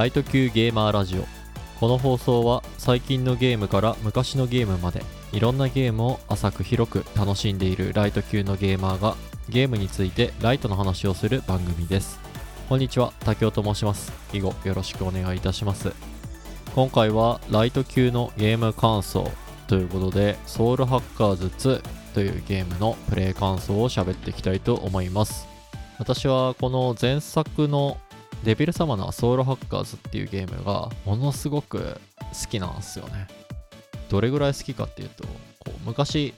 ライト級ゲーマーラジオ。この放送は最近のゲームから昔のゲームまでいろんなゲームを浅く広く楽しんでいるライト級のゲーマーがゲームについてライトの話をする番組です。こんにちは竹雄と申します。以後よろしくお願いいたします。今回はライト級のゲーム感想ということでソウルハッカーズ2というゲームのプレイ感想を喋っていきたいと思います。私はこの前作のデビル様のソウルハッカーズっていうゲームがものすごく好きなんですよね。どれぐらい好きかっていうとこう昔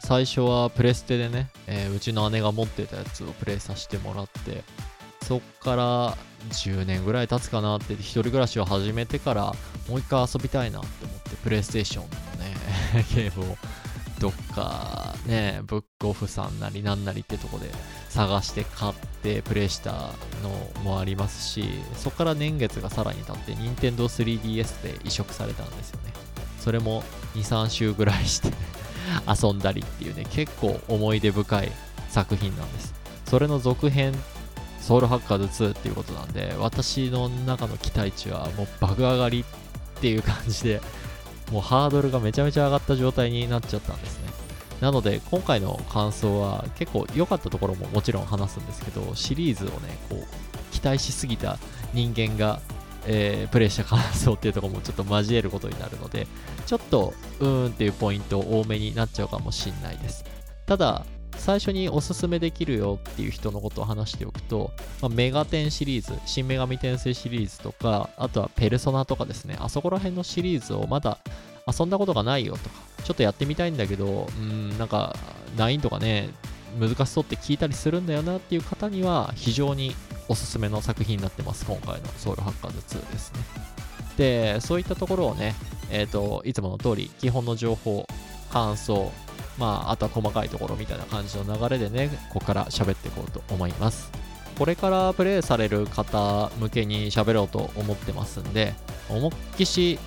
最初はプレステでね、えーうちの姉が持ってたやつをプレイさせてもらってそっから10年ぐらい経つかなって一人暮らしを始めてからもう一回遊びたいなって思ってプレイステーションのね ゲームをどっかねブックオフさんなりなんなりってとこで探して買ってプレイしたのもありますしそこから年月がさらに経って Nintendo 3DS で移植されたんですよね。それも23週ぐらいして 遊んだりっていうね結構思い出深い作品なんです。それの続編ソウルハッカーズ2っていうことなんで私の中の期待値はもう爆上がりっていう感じでもうハードルがめちゃめちゃ上がった状態になっちゃったんですね。なので今回の感想は結構良かったところももちろん話すんですけどシリーズをねこう期待しすぎた人間が、えープレイした感想っていうところもちょっと交えることになるのでちょっとうーんっていうポイント多めになっちゃうかもしんないです。ただ最初におすすめできるよっていう人のことを話しておくと、まあメガテンシリーズ、新女神転生シリーズとか、あとはペルソナとかですね、あそこら辺のシリーズをまだ遊んだことがないよとか、ちょっとやってみたいんだけど、うん、なんか難易度がね、難しそうって聞いたりするんだよなっていう方には非常におすすめの作品になってます、今回のソウルハッカーズ2ですね。で、そういったところをね、えっ、と、いつもの通り、基本の情報、感想、まあ、あとは細かいところみたいな感じの流れでね、ここから喋っていこうと思います。これからプレイされる方向けに喋ろうと思ってますんで、思いっきし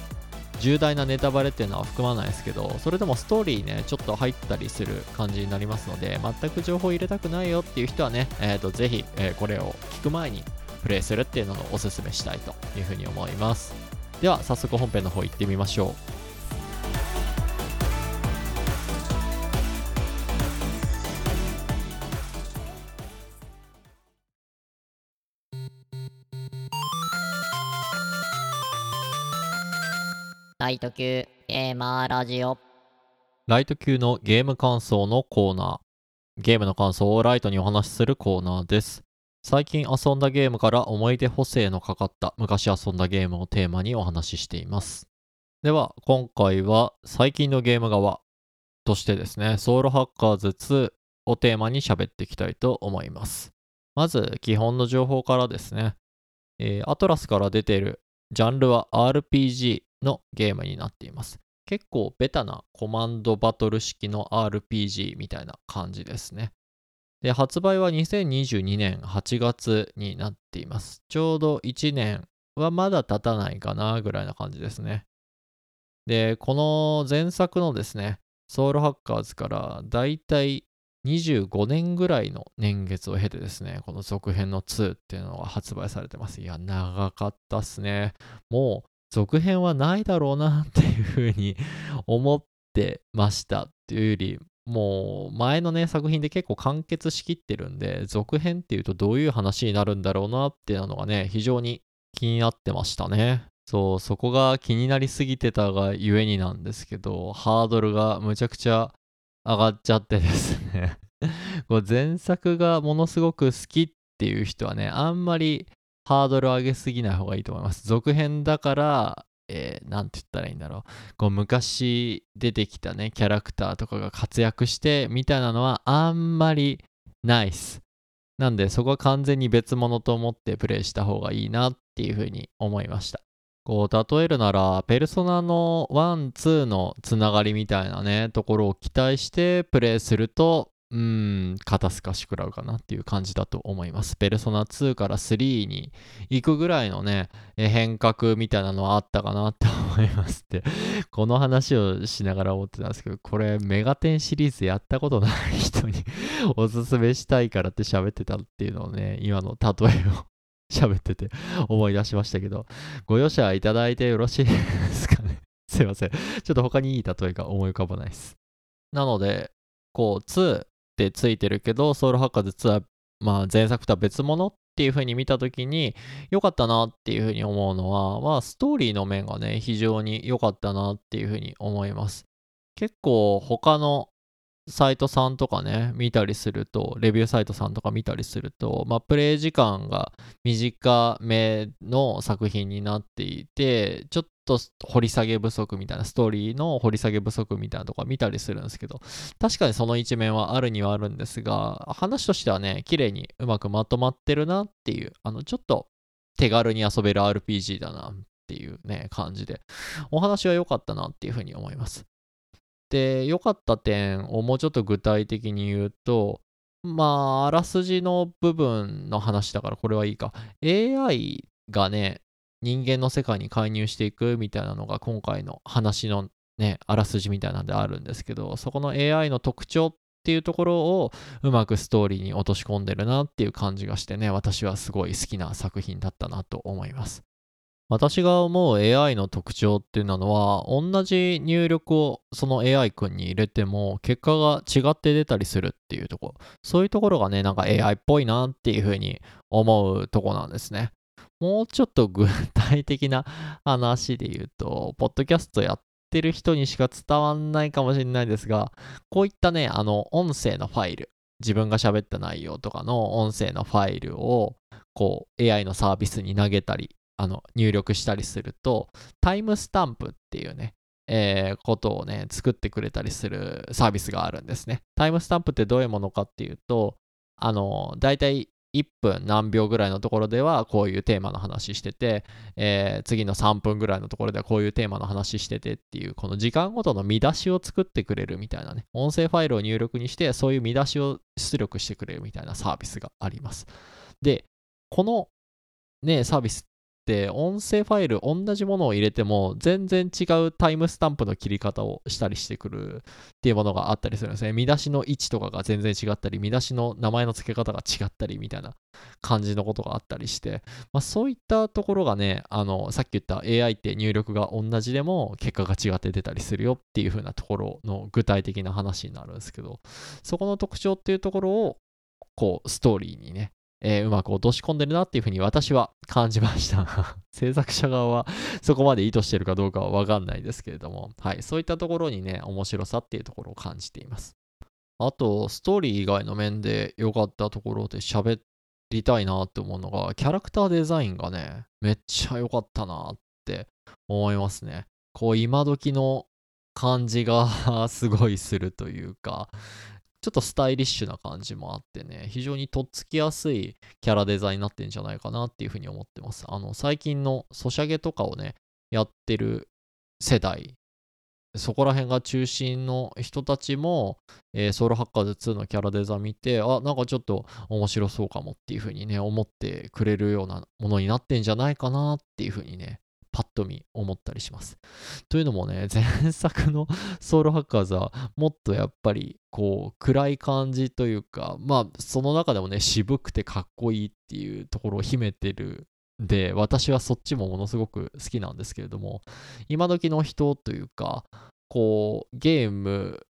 重大なネタバレっていうのは含まないですけど、それでもストーリーね、ちょっと入ったりする感じになりますので、全く情報入れたくないよっていう人はね、えー、とぜひ、えーこれを聞く前にプレイするっていうのをお勧めしたいというふうに思います。では、早速本編の方行ってみましょう。イト級ゲーマーラジオライト級のゲーム感想のコーナー。ゲームの感想をライトにお話しするコーナーです。最近遊んだゲームから思い出補正のかかった昔遊んだゲームをテーマにお話ししています。では、今回は最近のゲーム側としてですね、ソウルハッカーズ2をテーマに喋っていきたいと思います。まず、基本の情報からですね、えーアトラスから出ているジャンルは RPG のゲームになっています。結構ベタなコマンドバトル式の RPG みたいな感じですね。で、発売は2022年8月になっています。ちょうど1年はまだ経たないかなぐらいな感じですね。で、この前作のですね、ソウルハッカーズからだいたい25年ぐらいの年月を経てですね、この続編の2っていうのが発売されてます。いや、長かったっすね。もう続編はないだろうなっていうふうに 思ってましたっていうよりもう前のね作品で結構完結しきってるんで続編っていうとどういう話になるんだろうなっていうのがね非常に気になってましたね。そうそこが気になりすぎてたがゆえになんですけどハードルがむちゃくちゃ上がっちゃってですね。前作がものすごく好きっていう人はねあんまりハードル上げすぎない方がいいと思います。続編だから、えー、なんて言ったらいいんだろう。こう昔出てきたね、キャラクターとかが活躍してみたいなのはあんまりないっす。なんでそこは完全に別物と思ってプレイした方がいいなっていうふうに思いました。こう例えるなら、ペルソナの1、2のつながりみたいなね、ところを期待してプレイすると、うん、肩透かし食らうかなっていう感じだと思います。ペルソナ2から3に行くぐらいのね、変革みたいなのはあったかなって思いますって、この話をしながら思ってたんですけど、これメガテンシリーズやったことない人に おすすめしたいからって喋ってたっていうのをね、今の例えを 喋ってて思い出しましたけど、ご容赦いただいてよろしいですかね？すいません。ちょっと他にいい例えが思い浮かばないです。なので、こう、2ってついてるけど、ソウルハッカーズ2は、まあ、前作とは別物っていう風に見たときに、良かったなっていう風に思うのは、まあ、ストーリーの面がね、非常に良かったなっていう風に思います。結構他のサイトさんとかね、見たりすると、レビューサイトさんとか見たりすると、まあ、プレイ時間が短めの作品になっていて、ちょっょっと掘り下げ不足みたいな、ストーリーの掘り下げ不足みたいなとか見たりするんですけど、確かにその一面はあるにはあるんですが、話としてはね、綺麗にうまくまとまってるなっていう、あの、ちょっと手軽に遊べる RPG だなっていうね、感じで、お話は良かったなっていうふうに思います。で、良かった点をもうちょっと具体的に言うと、まあ、あらすじの部分の話だからこれはいいか。AI がね、人間の世界に介入していくみたいなのが今回の話のね、あらすじみたいなんであるんですけど、そこの AI の特徴っていうところをうまくストーリーに落とし込んでるなっていう感じがしてね、私はすごい好きな作品だったなと思います。私が思う AI の特徴っていうのは、同じ入力をその AI 君に入れても、結果が違って出たりするっていうところ。そういうところがね、なんか AI っぽいなっていうふうに思うとこなんですね。もうちょっと具体的な話で言うと、ポッドキャストやってる人にしか伝わんないかもしれないですが、こういったね、あの、音声のファイル、自分が喋った内容とかの音声のファイルを、こう、AI のサービスに投げたりあの入力したりすると、タイムスタンプっていうね、えー、ことをね、作ってくれたりするサービスがあるんですね。タイムスタンプってどういうものかっていうと、あの、だいたい1分何秒ぐらいのところではこういうテーマの話してて、えー、次の3分ぐらいのところではこういうテーマの話しててっていう、この時間ごとの見出しを作ってくれるみたいなね、音声ファイルを入力にして、そういう見出しを出力してくれるみたいなサービスがあります。で、このね、サービスって音声ファイル同じものを入れても全然違うタイムスタンプの切り方をしたりしてくるっていうものがあったりするんですね。見出しの位置とかが全然違ったり、見出しの名前の付け方が違ったりみたいな感じのことがあったりして、まあ、そういったところがね、あの、さっき言った AI って入力が同じでも結果が違って出たりするよっていう風なところの具体的な話になるんですけど、そこの特徴っていうところをこうストーリーにねえー、うまく落とし込んでるなっていうふうに私は感じました 制作者側は そこまで意図してるかどうかはわかんないですけれども、はい、そういったところにね、面白さっていうところを感じています。あと、ストーリー以外の面で良かったところで喋りたいなって思うのが、キャラクターデザインがね、めっちゃ良かったなって思いますね。こう、今時の感じが すごいするというか、ちょっとスタイリッシュな感じもあってね、非常にとっつきやすいキャラデザインになってんじゃないかなっていうふうに思ってます。あの、最近のソシャゲとかをね、やってる世代、そこら辺が中心の人たちも、えー、ソウルハッカーズ2のキャラデザ見て、あ、なんかちょっと面白そうかもっていうふうにね、思ってくれるようなものになってんじゃないかなっていうふうにね、パッと見思ったりします。というのもね、前作のソウルハッカーズはもっとやっぱりこう暗い感じというか、まあその中でもね、渋くてかっこいいっていうところを秘めてるで、私はそっちもものすごく好きなんですけれども、今時の人というか、こうゲーム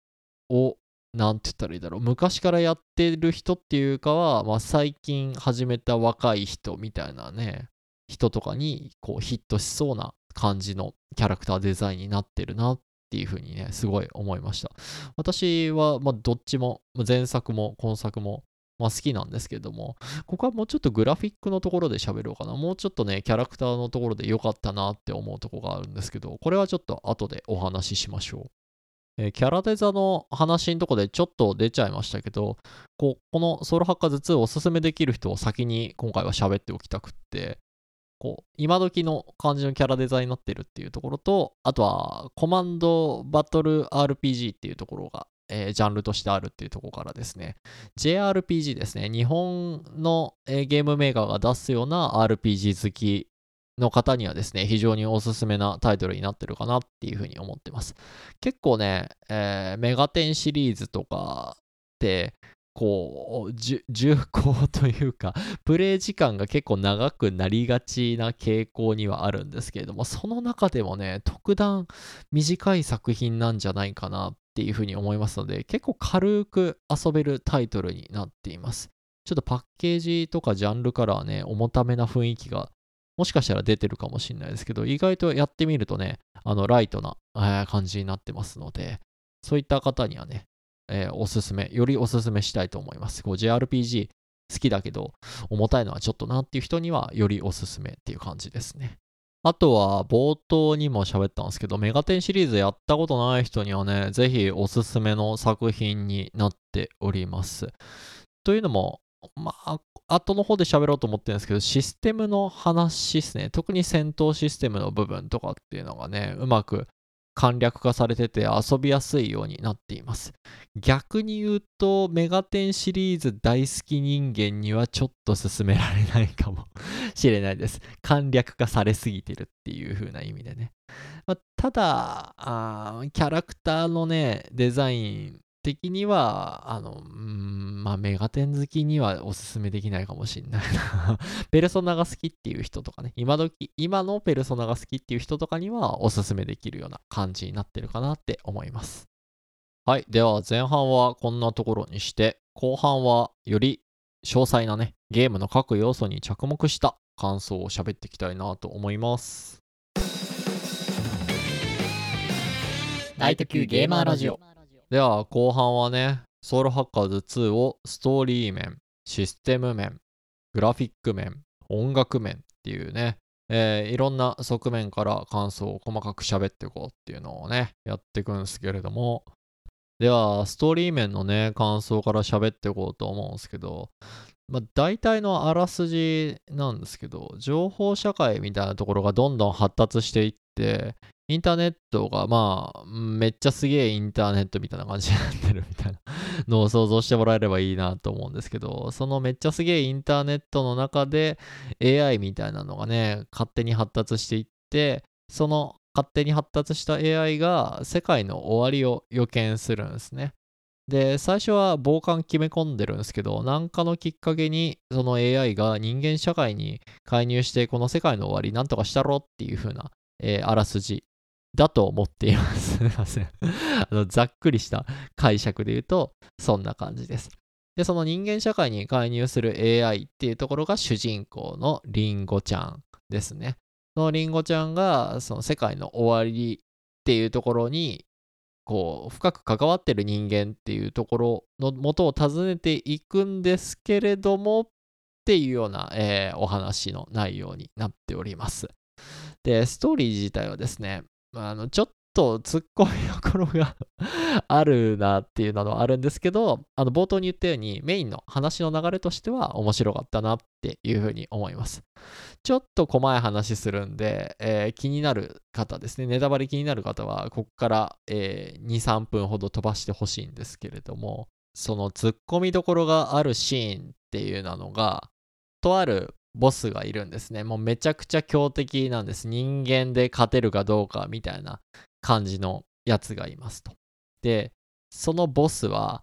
をなんて言ったらいいだろう昔からやってる人っていうかは、まあ、最近始めた若い人みたいなね人とかにこうヒットしそうな感じのキャラクターデザインになってるなっていうふうにね、すごい思いました。私は、まあ、どっちも、前作も今作も、まあ、好きなんですけども、ここはもうちょっとグラフィックのところで喋ろうかな。もうちょっとね、キャラクターのところで良かったなって思うとこがあるんですけど、これはちょっと後でお話ししましょう。えキャラデザの話のとこでちょっと出ちゃいましたけど、ここのソウルハッカーズ2をおすすめできる人を先に今回は喋っておきたくって、こう、今時の感じのキャラデザインになってるっていうところと、あとは、コマンドバトル RPG っていうところが、えー、ジャンルとしてあるっていうところからですね、JRPG ですね、日本の、えー、ゲームメーカーが出すような RPG 好きの方にはですね、非常におすすめなタイトルになってるかなっていうふうに思ってます。結構ね、えー、メガテンシリーズとかって、構じ重厚というか プレイ時間が結構長くなりがちな傾向にはあるんですけれどもその中でもね特段短い作品なんじゃないかなっていうふうに思いますので結構軽く遊べるタイトルになっています。ちょっとパッケージとかジャンルからはね重ためな雰囲気がもしかしたら出てるかもしれないですけど意外とやってみるとねあのライトな、え感じになってますのでそういった方にはねえーおすすめ、よりおすすめしたいと思います。こう JRPG 好きだけど、重たいのはちょっとなっていう人には、よりおすすめっていう感じですね。あとは、冒頭にも喋ったんですけど、メガテンシリーズやったことない人にはね、ぜひおすすめの作品になっております。というのも、まあ、後の方で喋ろうと思ってるんですけど、システムの話ですね。特に戦闘システムの部分とかっていうのがね、うまく簡略化されてて遊びやすいようになっています。逆に言うと、メガテンシリーズ大好き人間にはちょっと勧められないかも しれないです。簡略化されすぎてるっていう風な意味でね。まあただ、キャラクターのね、デザイン的には、あの、うん、まあ、メガテン好きにはおすすめできないかもしれないな。ペルソナが好きっていう人とかね、今時、今のペルソナが好きっていう人とかにはおすすめできるような感じになってるかなって思います。はい。では前半はこんなところにして、後半はより詳細なね、ゲームの各要素に着目した感想を喋っていきたいなと思います。ライト級ゲーマーラジオ。では後半はね、ソウルハッカーズ2をストーリー面、システム面、グラフィック面、音楽面っていうね、えーいろんな側面から感想を細かく喋っていこうっていうのをね、やっていくんですけれども、では、ストーリー面のね、感想から喋っていこうと思うんですけど、まあ、大体のあらすじなんですけど、情報社会みたいなところがどんどん発達していって、インターネットがまあ、めっちゃすげえインターネットみたいな感じになってるみたいなのを想像してもらえればいいなと思うんですけど、そのめっちゃすげえインターネットの中で AI みたいなのがね、勝手に発達していって、その勝手に発達した AI が世界の終わりを予見するんですね。で、最初は傍観決め込んでるんですけど、何かのきっかけにその AI が人間社会に介入して、この世界の終わりなんとかしたろっていう風な、えーあらすじだと思っています。すいません。あのざっくりした解釈で言うと、そんな感じです。で、その人間社会に介入する AI っていうところが主人公のリンゴちゃんですね。そのリンゴちゃんが、その世界の終わりっていうところに、こう、深く関わってる人間っていうところの元を訪ねていくんですけれども、っていうような、えーお話の内容になっております。で、ストーリー自体はですね、あの、ちょっと突っ込みどころが あるなっていうのはあるんですけど、あの、冒頭に言ったようにメインの話の流れとしては面白かったなっていうふうに思います。ちょっと細い話するんで、えー気になる方ですね、ネタバレ気になる方は、ここから、えー2、3分ほど飛ばしてほしいんですけれども、その突っ込みどころがあるシーンっていうのが、とあるボスがいるんですね。もうめちゃくちゃ強敵なんです。人間で勝てるかどうかみたいな感じのやつがいますと。で、そのボスは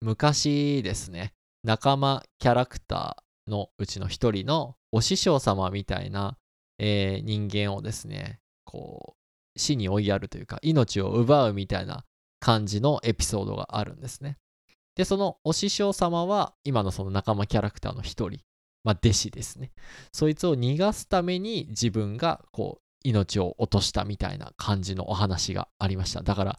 昔ですね、仲間キャラクターのうちの一人のお師匠様みたいな、えー人間をですね、こう、死に追いやるというか、命を奪うみたいな感じのエピソードがあるんですね。で、そのお師匠様は、今のその仲間キャラクターの一人、まあ、弟子ですね。そいつを逃がすために自分がこう命を落としたみたいな感じのお話がありました。だから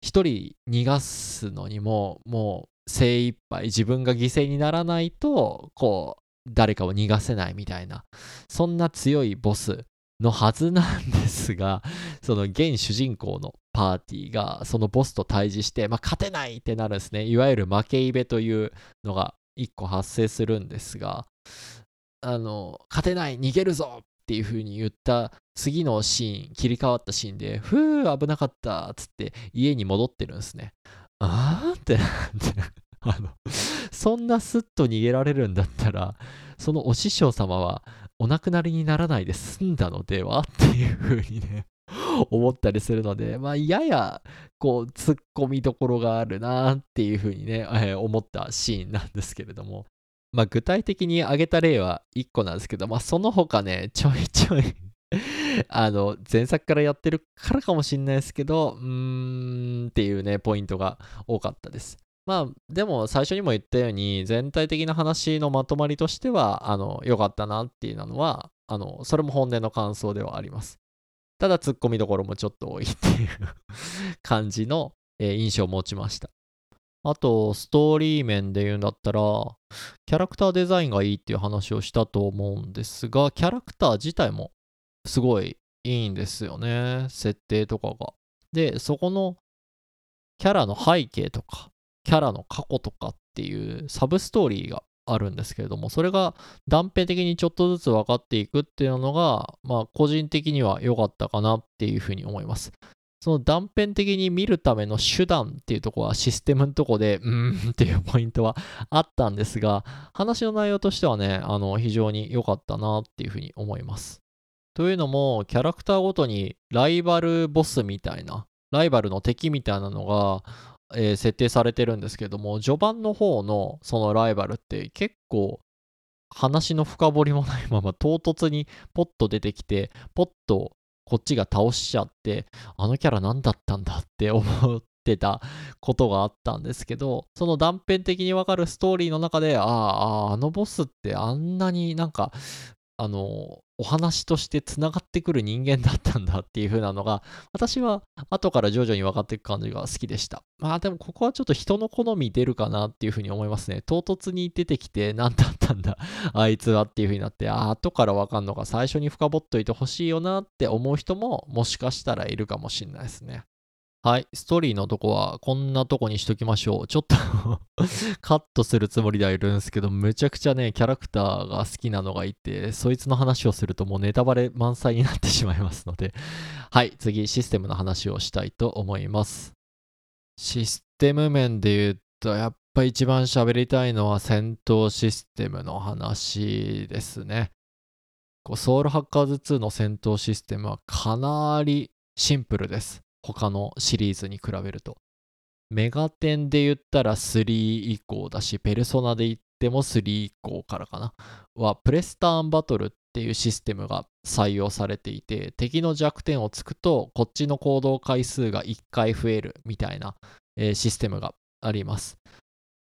一人逃がすのにももう精一杯自分が犠牲にならないとこう誰かを逃がせないみたいなそんな強いボスのはずなんですがその現主人公のパーティーがそのボスと対峙して、まあ、勝てないってなるんですねいわゆる負けイベというのが一個発生するんですがあの勝てない逃げるぞっていう風に言った次のシーン切り替わったシーンでふう危なかったっつって家に戻ってるんですね。あーってなってあのそんなスッと逃げられるんだったらそのお師匠様はお亡くなりにならないで済んだのではっていう風にね思ったりするので、まあ、やや、こう、突っ込みどころがあるなっていうふうにね、えー思ったシーンなんですけれども、まあ、具体的に挙げた例は1個なんですけど、まあ、その他ね、ちょいちょい あの、前作からやってるからかもしんないですけど、うーんっていうね、ポイントが多かったです。まあ、でも最初にも言ったように、全体的な話のまとまりとしては、あの、良かったなっていうのは、あの、それも本音の感想ではあります。ただ、突っ込みどころもちょっと多いっていう 感じの、えー印象を持ちました。あと、ストーリー面で言うんだったら、キャラクターデザインがいいっていう話をしたと思うんですが、キャラクター自体もすごいいいんですよね。設定とかが。で、そこのキャラの背景とか、キャラの過去とかっていうサブストーリーがあるんですけれども、それが断片的にちょっとずつ分かっていくっていうのが、まあ個人的には良かったかなっていうふうに思います。その断片的に見るための手段っていうとこはシステムのとこで、うーんっていうポイントはあったんですが、話の内容としてはね、あの、非常に良かったなっていうふうに思います。というのも、キャラクターごとにライバルボスみたいな、ライバルの敵みたいなのが、えー設定されてるんですけども、序盤の方のそのライバルって結構話の深掘りもないまま唐突にポッと出てきて、ポッとこっちが倒しちゃって、あのキャラ何だったんだって思ってたことがあったんですけど、その断片的にわかるストーリーの中で、ああ、あのボスってあんなになんか、あの、お話としてつながってくる人間だったんだっていう風なのが、私は後から徐々に分かっていく感じが好きでした。まあでもここはちょっと人の好み出るかなっていう風に思いますね。唐突に出てきて何だったんだ、あいつはっていう風になって、あ、後から分かんのか最初に深掘っといてほしいよなって思う人ももしかしたらいるかもしれないですね。はい、ストーリーのとこはこんなとこにしときましょう。ちょっと カットするつもりではいるんですけど、めちゃくちゃね、キャラクターが好きなのがいて、そいつの話をするともうネタバレ満載になってしまいますので、はい、次、システムの話をしたいと思います。システム面で言うと、やっぱ一番喋りたいのは戦闘システムの話ですね。ソウルハッカーズ2の戦闘システムはかなりシンプルです。他のシリーズに比べると。メガテンで言ったら3以降だし、ペルソナで言っても3以降からかな。は、プレスターンバトルっていうシステムが採用されていて、敵の弱点をつくと、こっちの行動回数が1回増えるみたいな、えーシステムがあります。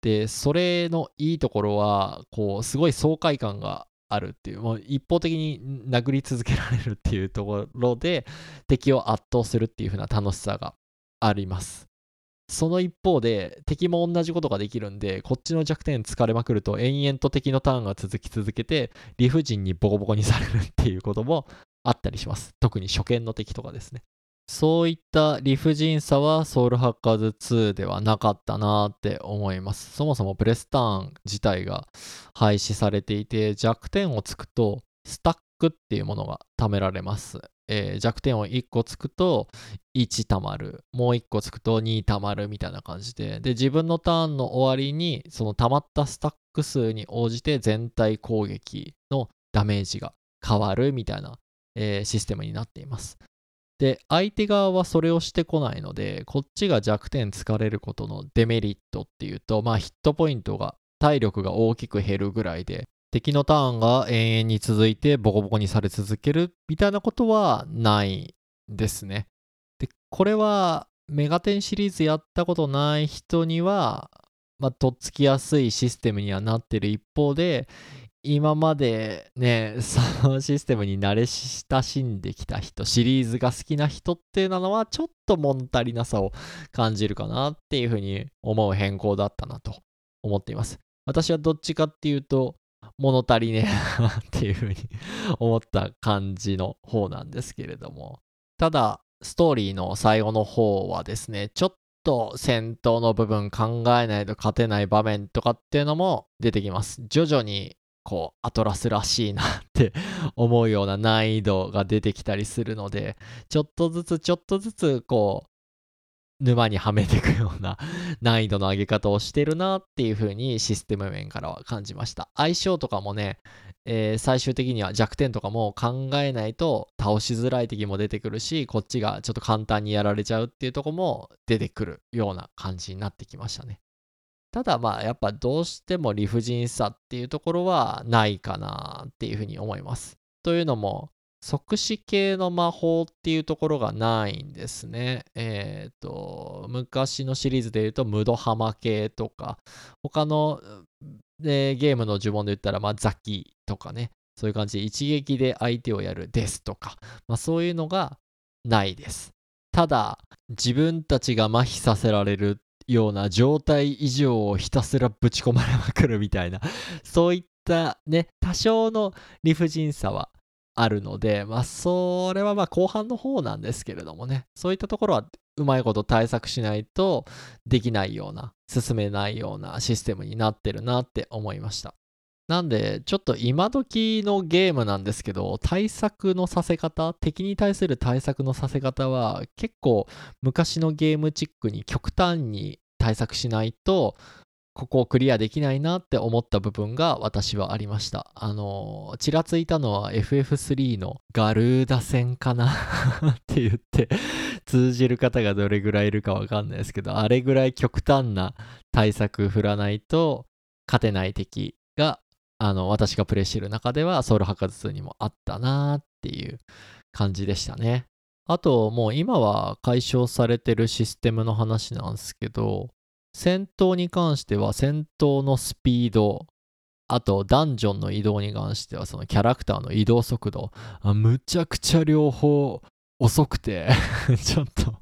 で、それのいいところは、こう、すごい爽快感があるっていう、もう一方的に殴り続けられるっていうところで、敵を圧倒するっていう風な楽しさがあります。その一方で、敵も同じことができるんで、こっちの弱点疲れまくると、延々と敵のターンが続き続けて、理不尽にボコボコにされるっていうこともあったりします。特に初見の敵とかですね。そういった理不尽さはソウルハッカーズ2ではなかったなって思います。そもそもプレスターン自体が廃止されていて弱点をつくとスタックっていうものが貯められます。えー弱点を1個つくと1貯まる。もう1個つくと2貯まるみたいな感じで。で、自分のターンの終わりにその貯まったスタック数に応じて全体攻撃のダメージが変わるみたいな、えーシステムになっています。で、相手側はそれをしてこないので、こっちが弱点疲れることのデメリットっていうと、まあヒットポイントが、体力が大きく減るぐらいで、敵のターンが永遠に続いてボコボコにされ続けるみたいなことはないですね。で、これはメガテンシリーズやったことない人には、まあ、とっつきやすいシステムにはなってる一方で、今までね、そのシステムに慣れ親しんできた人、シリーズが好きな人っていうのは、ちょっと物足りなさを感じるかなっていうふうに思う変更だったなと思っています。私はどっちかっていうと、物足りねえなっていうふうに思った感じの方なんですけれども。ただ、ストーリーの最後の方はですね、ちょっと戦闘の部分考えないと勝てない場面とかっていうのも出てきます。徐々にこうアトラスらしいなって 思うような難易度が出てきたりするので、ちょっとずつちょっとずつこう沼にはめていくような 難易度の上げ方をしてるなっていう風にシステム面からは感じました。相性とかもね、えー最終的には弱点とかも考えないと倒しづらい敵も出てくるしこっちがちょっと簡単にやられちゃうっていうとこも出てくるような感じになってきましたねただまあやっぱどうしても理不尽さっていうところはないかなっていうふうに思いますというのも即死系の魔法っていうところがないんですね。えっ、と、昔のシリーズで言うと、ムドハマ系とか、他の、えーゲームの呪文で言ったら、まあ、ザキとかね、そういう感じで一撃で相手をやるですとか、まあ、そういうのがないです。ただ、自分たちが麻痺させられるような状態以上をひたすらぶち込まれまくるみたいな、そういったね、多少の理不尽さはあるので、まあ、それはまあ後半の方なんですけれどもね、そういったところはうまいこと対策しないとできないような、進めないようなシステムになってるなって思いました。なんで、ちょっと今時のゲームなんですけど、対策のさせ方、敵に対する対策のさせ方は結構昔のゲームチックに極端に対策しないと、ここをクリアできないなって思った部分が私はありました。あの、ちらついたのは FF3 のガルーダ戦かな って言って通じる方がどれぐらいいるかわかんないですけど、あれぐらい極端な対策振らないと勝てない敵が、あの、私がプレイしてる中ではソウル博士2にもあったなっていう感じでしたね。あと、もう今は解消されてるシステムの話なんですけど、戦闘に関しては戦闘のスピード、あとダンジョンの移動に関してはそのキャラクターの移動速度、あむちゃくちゃ両方遅くて、ちょっと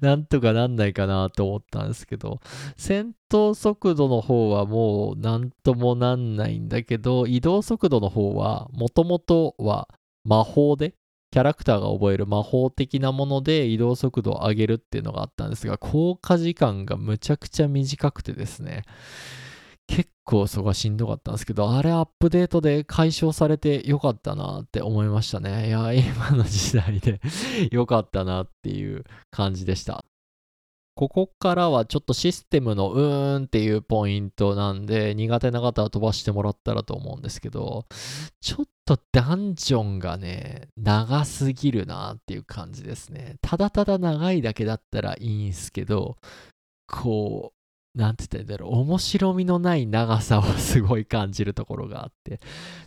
なんとかなんないかなと思ったんですけど、戦闘速度の方はもうなんともなんないんだけど、移動速度の方はもともとは魔法でキャラクターが覚える魔法的なもので移動速度を上げるっていうのがあったんですが、効果時間がむちゃくちゃ短くてですね、結構そこはしんどかったんですけど、あれアップデートで解消されてよかったなって思いましたね。いや、今の時代でよかったなっていう感じでした。ここからはちょっとシステムのうーんっていうポイントなんで、苦手な方は飛ばしてもらったらと思うんですけど、ちょっとダンジョンがね、長すぎるなっていう感じですね。ただただ長いだけだったらいいんすけど、こう、なんて言ったらいいんだろう、面白みのない長さをすごい感じるところがあって、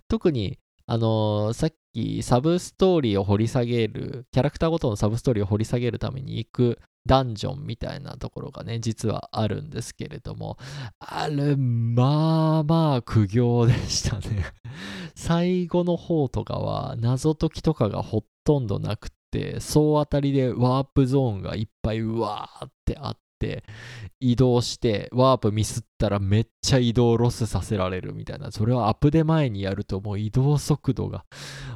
特に、あのーさっきサブストーリーを掘り下げる、キャラクターごとのサブストーリーを掘り下げるために行くダンジョンみたいなところがね、実はあるんですけれども、あれ、まあまあ苦行でしたね。最後の方とかは謎解きとかがほとんどなくって、総当たりでワープゾーンがいっぱいうわーってあって、移動してワープミスったらめっちゃ移動ロスさせられるみたいな、それをアップで前にやるともう移動速度が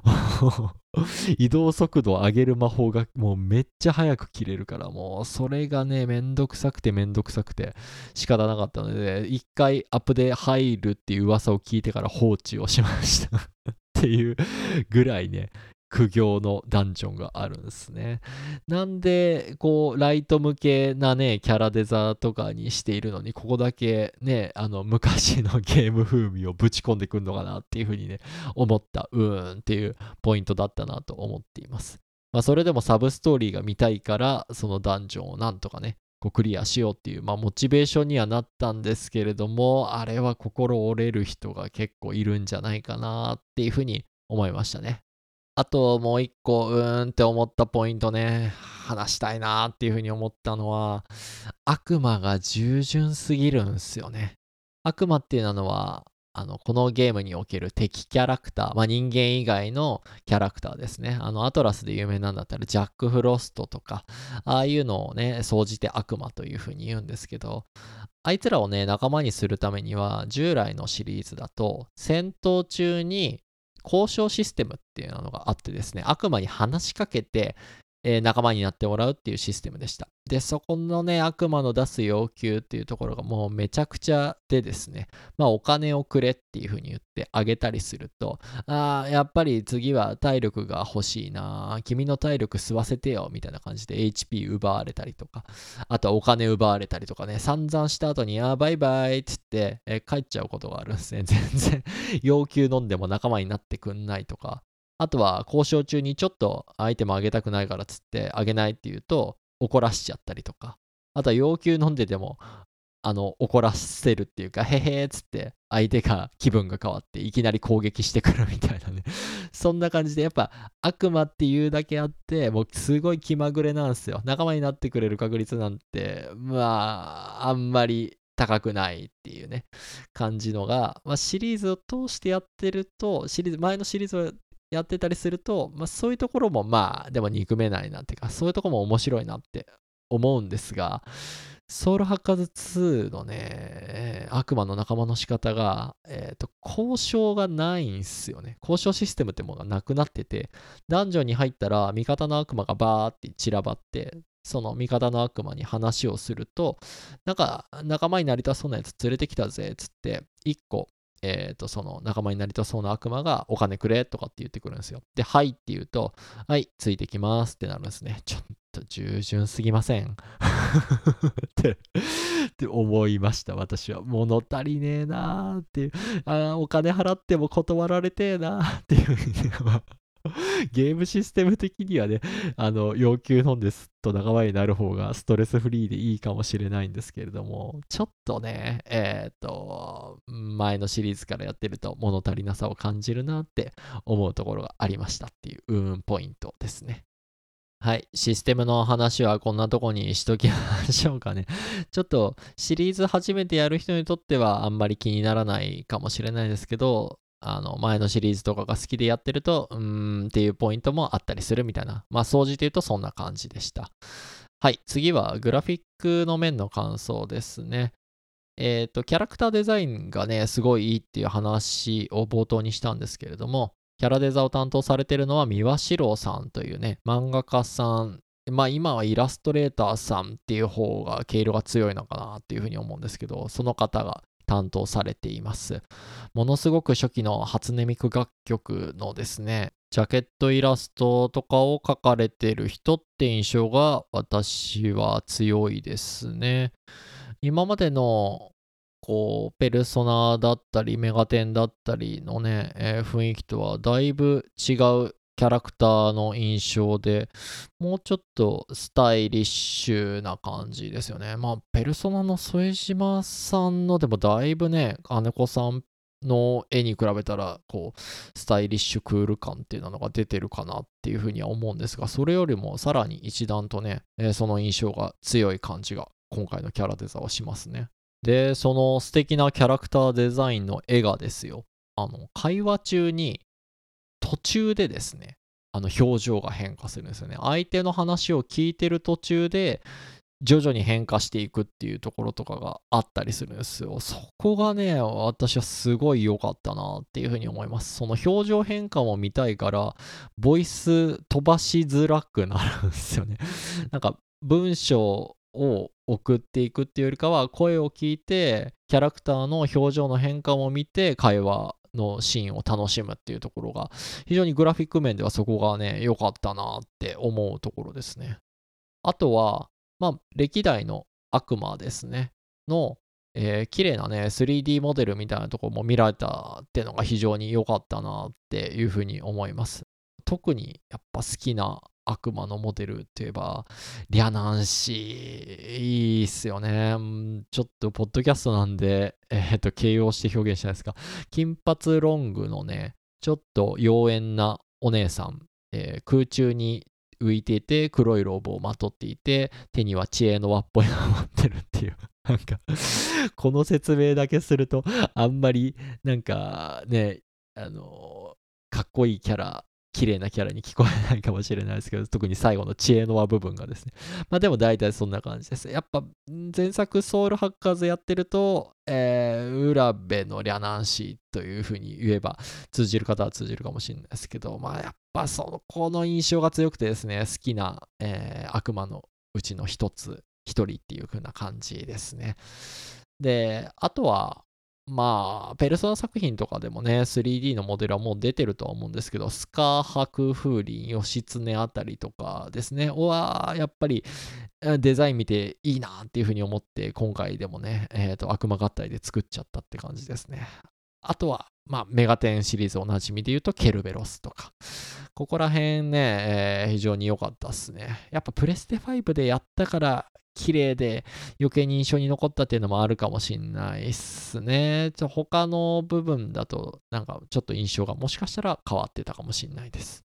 移動速度を上げる魔法がもうめっちゃ早く切れるからもうそれがねめんどくさくてめんどくさくて仕方なかったので一回アップで入るっていう噂を聞いてから放置をしました。っていうぐらいね苦行のダンジョンがあるんですね。なんで、こう、ライト向けなね、キャラデザとかにしているのに、ここだけね、あの、昔のゲーム風味をぶち込んでくんのかなっていうふうにね、思った、うーんっていうポイントだったなと思っています。まあ、それでもサブストーリーが見たいから、そのダンジョンをなんとかね、こうクリアしようっていう、まあ、モチベーションにはなったんですけれども、あれは心折れる人が結構いるんじゃないかなっていうふうに思いましたね。あともう一個うーんって思ったポイントね、話したいなーっていうふうに思ったのは、悪魔が従順すぎるんすよね。悪魔っていうのは、あの、このゲームにおける敵キャラクター、まあ人間以外のキャラクターですね。あの、アトラスで有名なんだったら、ジャック・フロストとか、ああいうのをね、総じて悪魔というふうに言うんですけど、あいつらをね、仲間にするためには、従来のシリーズだと、戦闘中に交渉システムっていうのがあってですね、悪魔に話しかけて、え仲間になってもらうっていうシステムでした。で、そこのね、悪魔の出す要求っていうところがもうめちゃくちゃでですね、まあお金をくれっていう風に言ってあげたりすると、ああ、やっぱり次は体力が欲しいな、君の体力吸わせてよ、みたいな感じで HP 奪われたりとか、あとはお金奪われたりとかね、散々した後に、あーバイバイっつって、え帰っちゃうことがあるんですね。全然 要求飲んでも仲間になってくんないとか、あとは交渉中にちょっとアイテムあげたくないからっつってあげないって言うと怒らしちゃったりとか、あとは要求飲んでてもあの怒らせるっていうか、へへーっつって相手が気分が変わっていきなり攻撃してくるみたいなね。そんな感じでやっぱ悪魔っていうだけあって、もうすごい気まぐれなんですよ。仲間になってくれる確率なんて、まあ、あんまり高くないっていうね、感じのが、まあ、シリーズを通してやってると、シリーズ、前のシリーズをやってたりすると、まあ、そういうところもまあ、でも憎めないなっていうか、そういうとこも面白いなって思うんですが、ソウルハッカーズ2のね、悪魔の仲間の仕方が、えっ、と、交渉がないんすよね。交渉システムってものがなくなってて、ダンジョンに入ったら、味方の悪魔がバーって散らばって、その味方の悪魔に話をすると、なんか仲間になりたそうなやつ連れてきたぜっ、つって、1個、えっ、と、その仲間になりたそうな悪魔がお金くれとかって言ってくるんですよ。で、はいって言うと、はい、ついてきますってなるんですね。ちょっと従順すぎません ってって思いました、私は。物足りねえなーっていう。ああお金払っても断られてえなーっていうふうに ゲームシステム的にはね、あの、要求飲んですと仲間になる方がストレスフリーでいいかもしれないんですけれども、ちょっとね、えっ、と、前のシリーズからやってると物足りなさを感じるなって思うところがありましたっていう、うーん、ポイントですね。はい。システムの話はこんなとこにしときましょうかね。ちょっとシリーズ初めてやる人にとってはあんまり気にならないかもしれないですけど、あの前のシリーズとかが好きでやってると、うーんっていうポイントもあったりするみたいな。まあ、総じて言うとそんな感じでした。はい。次はグラフィックの面の感想ですね。えっ、と、キャラクターデザインがね、すごいいいっていう話を冒頭にしたんですけれども、キャラデザを担当されてるのは三輪史郎さんというね、漫画家さん、まあ今はイラストレーターさんっていう方が毛色が強いのかなっていうふうに思うんですけど、その方が担当されています。ものすごく初期の初音ミク楽曲のですね、ジャケットイラストとかを描かれてる人って印象が私は強いですね。今までのこうペルソナだったりメガテンだったりのね、えー雰囲気とはだいぶ違うキャラクターの印象でもうちょっとスタイリッシュな感じですよね。まあペルソナの副島さんのでもだいぶね金子さんの絵に比べたらこうスタイリッシュクール感っていうのが出てるかなっていうふうには思うんですがそれよりもさらに一段とね、えーその印象が強い感じが今回のキャラデザはしますね。で、その素敵なキャラクターデザインの絵がですよ、あの、会話中に途中でですね、あの表情が変化するんですよね。相手の話を聞いてる途中で、徐々に変化していくっていうところとかがあったりするんですよ。そこがね、私はすごい良かったなっていうふうに思います。その表情変化も見たいから、ボイス飛ばしづらくなるんですよね。なんか文章を送っていくっていうよりかは声を聞いてキャラクターの表情の変化も見て会話のシーンを楽しむっていうところが非常にグラフィック面ではそこがね良かったなって思うところですね。あとはまあ歴代の悪魔ですね。のえー綺麗なね 3D モデルみたいなところも見られたっていうのが非常に良かったなっていうふうに思います。特にやっぱ好きな悪魔のモデルって言えば、リャナンシー、いいっすよね。ちょっと、ポッドキャストなんで、えっ、と、形容して表現したいですか。金髪ロングのね、ちょっと妖艶なお姉さん、えー空中に浮いていて、黒いローブをまとっていて、手には知恵の輪っぽいのを持ってるっていう。なんか、この説明だけすると、あんまり、なんかね、あのかっこいいキャラ綺麗なキャラに聞こえないかもしれないですけど、特に最後の知恵の輪部分がですね。まあでも大体そんな感じです。やっぱ前作ソウルハッカーズやってると、えー、浦部のリャナンシーというふうに言えば通じる方は通じるかもしれないですけど、まあやっぱそのこの印象が強くてですね、好きな、えー、悪魔のうちの一つ、一人っていう風な感じですね。で、あとは、まあ、ペルソナ作品とかでもね、3D のモデルはもう出てるとは思うんですけど、スカーハ風鈴、義経あたりとかですね、は、やっぱりデザイン見ていいなっていうふうに思って、今回でもね、え、ー、と、悪魔合体で作っちゃったって感じですね。あとは、まあ、メガテンシリーズおなじみで言うと、ケルベロスとか。ここら辺ね、えー、非常に良かったっすね。やっぱプレステ5でやったから綺麗で余計に印象に残ったっていうのもあるかもしんないっすね。ちょ他の部分だとなんかちょっと印象がもしかしたら変わってたかもしんないです。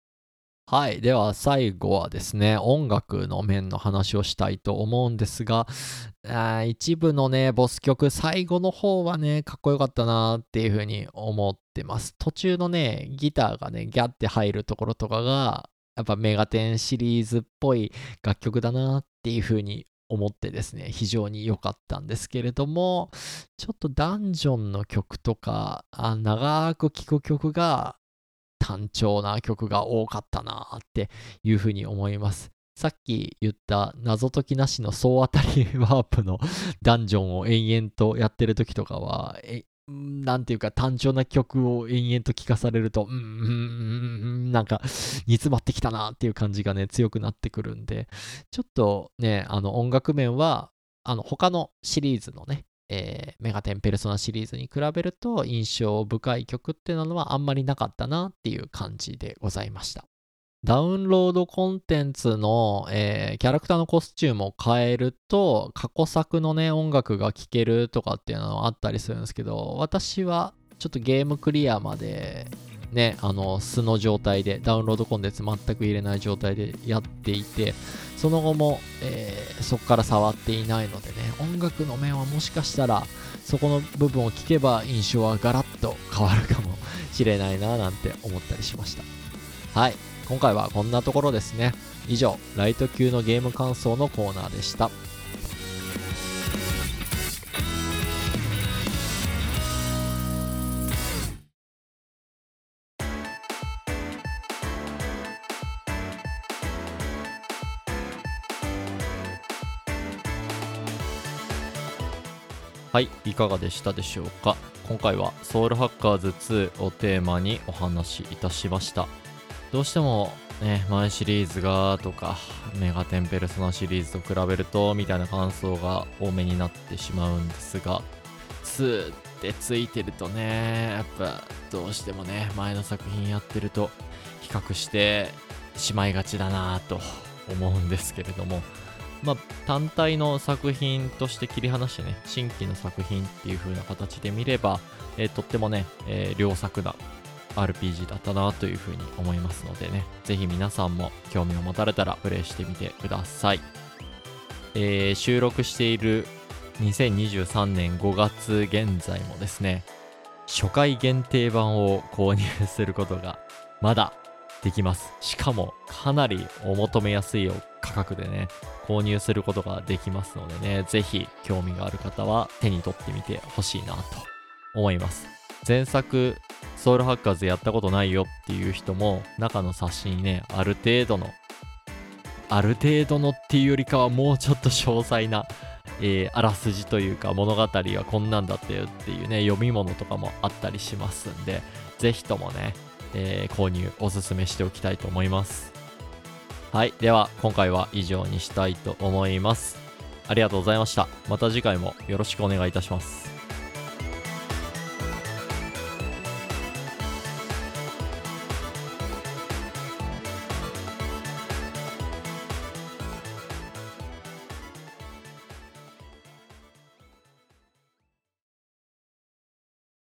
はい。では最後はですね、音楽の面の話をしたいと思うんですが、あ一部のね、ボス曲、最後の方はね、かっこよかったなっていう風に思ってます。途中のね、ギターがね、ギャって入るところとかが、やっぱメガテンシリーズっぽい楽曲だなっていう風に思ってですね、非常に良かったんですけれども、ちょっとダンジョンの曲とか、あ長く聴く曲が単調な曲が多かったなっていうふうに思います。さっき言った謎解きなしの総当たりワープのダンジョンを延々とやってる時とかは、なんていうか単調な曲を延々と聴かされると、うん、うん、なんか煮詰まってきたなっていう感じがね、強くなってくるんで、ちょっとね、あの音楽面は、あの他のシリーズのね、えー、メガテンペルソナシリーズに比べると印象深い曲っていうのはあんまりなかったなっていう感じでございました。ダウンロードコンテンツの、えー、キャラクターのコスチュームを変えると過去作のね音楽が聴けるとかっていうのはあったりするんですけど私はちょっとゲームクリアまでねあの素の状態でダウンロードコンテンツ全く入れない状態でやっていてその後も、えー、そこから触っていないのでね音楽の面はもしかしたらそこの部分を聞けば印象はガラッと変わるかもしれないななんて思ったりしました。はい。今回はこんなところですね。以上ライト級のゲーム感想のコーナーでした。はい、いかがでしたでしょうか？今回はソウルハッカーズ2をテーマにお話しいたしました。どうしてもね、前シリーズがとか、メガテンペルソナシリーズと比べると、みたいな感想が多めになってしまうんですが、2ってついてるとね、やっぱどうしてもね、前の作品やってると比較してしまいがちだなと思うんですけれども、まあ、単体の作品として切り離してね、新規の作品っていう風な形で見れば、えー、とってもね、えー、良作な RPG だったなというふうに思いますのでね、ぜひ皆さんも興味を持たれたらプレイしてみてください。えー、収録している2023年5月現在もですね、初回限定版を購入することがまだできます。しかもかなりお求めやすい価格でね、購入することができますのでね、ぜひ興味がある方は手に取ってみてほしいなと思います。前作ソウルハッカーズやったことないよっていう人も中の冊子にねある程度のある程度のっていうよりかはもうちょっと詳細な、えー、あらすじというか物語はこんなんだったよっていうね読み物とかもあったりしますんでぜひともね、えー、購入おすすめしておきたいと思います。はいでは今回は以上にしたいと思います。ありがとうございました。また次回もよろしくお願いいたします。